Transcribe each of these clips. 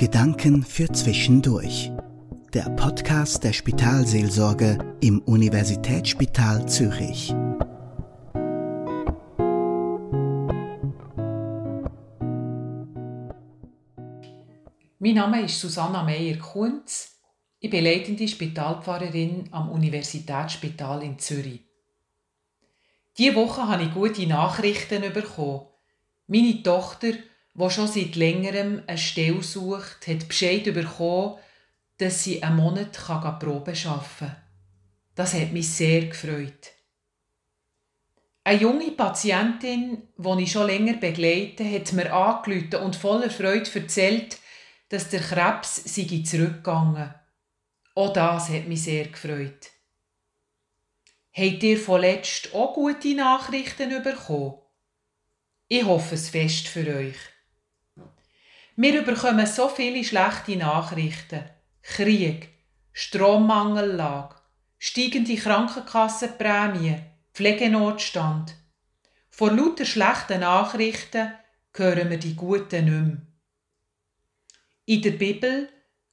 Gedanken für Zwischendurch. Der Podcast der Spitalseelsorge im Universitätsspital Zürich. Mein Name ist Susanna Meyer-Kunz. Ich bin leitende Spitalpfarrerin am Universitätsspital in Zürich. Diese Woche habe ich gute Nachrichten bekommen. Meine Tochter, die schon seit längerem eine Stelle sucht, hat Bescheid bekommen, dass sie einen Monat Probe arbeiten kann. Das hat mich sehr gefreut. Eine junge Patientin, die ich schon länger begleite, hat mir angerufen und voller Freude erzählt, dass der Krebs sei zurückgegangen. Auch das hat mich sehr gefreut. Habt ihr vorletzt auch gute Nachrichten bekommen? Ich hoffe es fest für euch. Wir bekommen so viele schlechte Nachrichten. Krieg, Strommangellage, steigende Krankenkassenprämie, Pflegenotstand. Vor lauter schlechten Nachrichten hören wir die guten nicht mehr. In der Bibel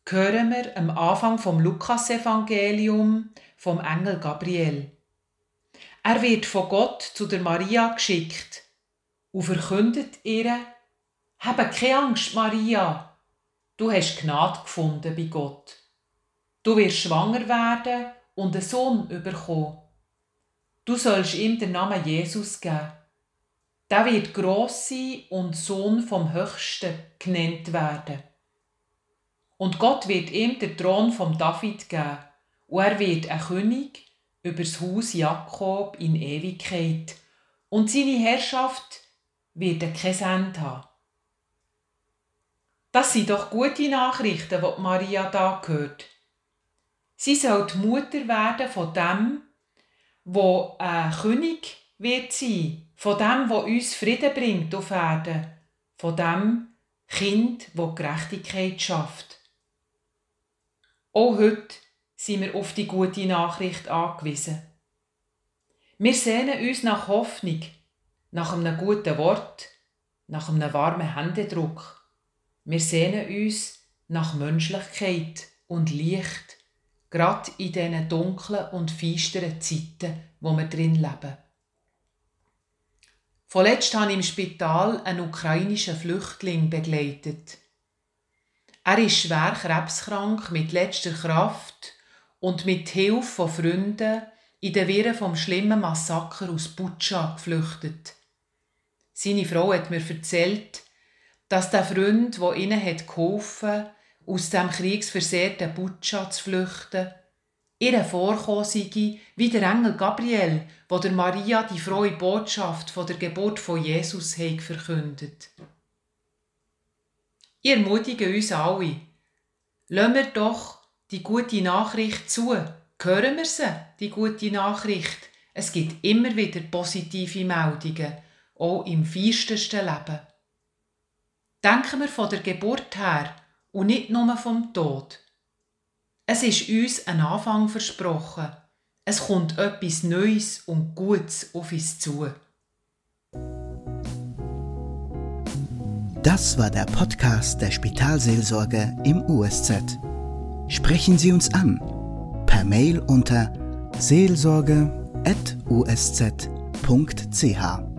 hören wir am Anfang vom Lukasevangelium vom Engel Gabriel. Er wird von Gott zu der Maria geschickt und verkündet ihr, habe keine Angst, Maria, du hast Gnade gefunden bei Gott. Du wirst schwanger werden und einen Sohn bekommen. Du sollst ihm den Namen Jesus geben. Der wird gross sein und Sohn vom Höchsten genannt werden. Und Gott wird ihm den Thron vom David geben und er wird ein König über das Haus Jakob in Ewigkeit. Und seine Herrschaft wird kein Ende haben. Das sind doch gute Nachrichten, die Maria da hört. Sie soll die Mutter werden von dem, wo ein König wird sein, von dem, wo uns Frieden bringt auf Erden, von dem Kind, wo Gerechtigkeit schafft. Auch heute sind wir auf die gute Nachricht angewiesen. Wir sehnen uns nach Hoffnung, nach einem guten Wort, nach einem warmen Händedruck. Wir sehnen uns nach Menschlichkeit und Licht, gerade in diesen dunklen und feisteren Zeiten, wo wir drin leben. Vorletzt habe ich im Spital einen ukrainischen Flüchtling begleitet. Er ist schwer krebskrank mit letzter Kraft und mit Hilfe von Freunden in den Wirren vom schlimmen Massaker aus Butscha geflüchtet. Seine Frau hat mir erzählt, dass der Freund, der ihnen hat geholfen aus dem kriegsversehrten Butscha zu flüchten, ihr vorkommen wie der Engel Gabriel, wo der Maria die frohe Botschaft von der Geburt von Jesus hat verkündet. Ich ermutige uns alle, lassen wir doch die gute Nachricht zu. Hören wir sie, die gute Nachricht? Es gibt immer wieder positive Meldungen, auch im feistesten Leben. Denken wir von der Geburt her und nicht nur vom Tod. Es ist uns ein Anfang versprochen. Es kommt etwas Neues und Gutes auf uns zu. Das war der Podcast der Spitalseelsorge im USZ. Sprechen Sie uns an per Mail unter seelsorge.usz.ch.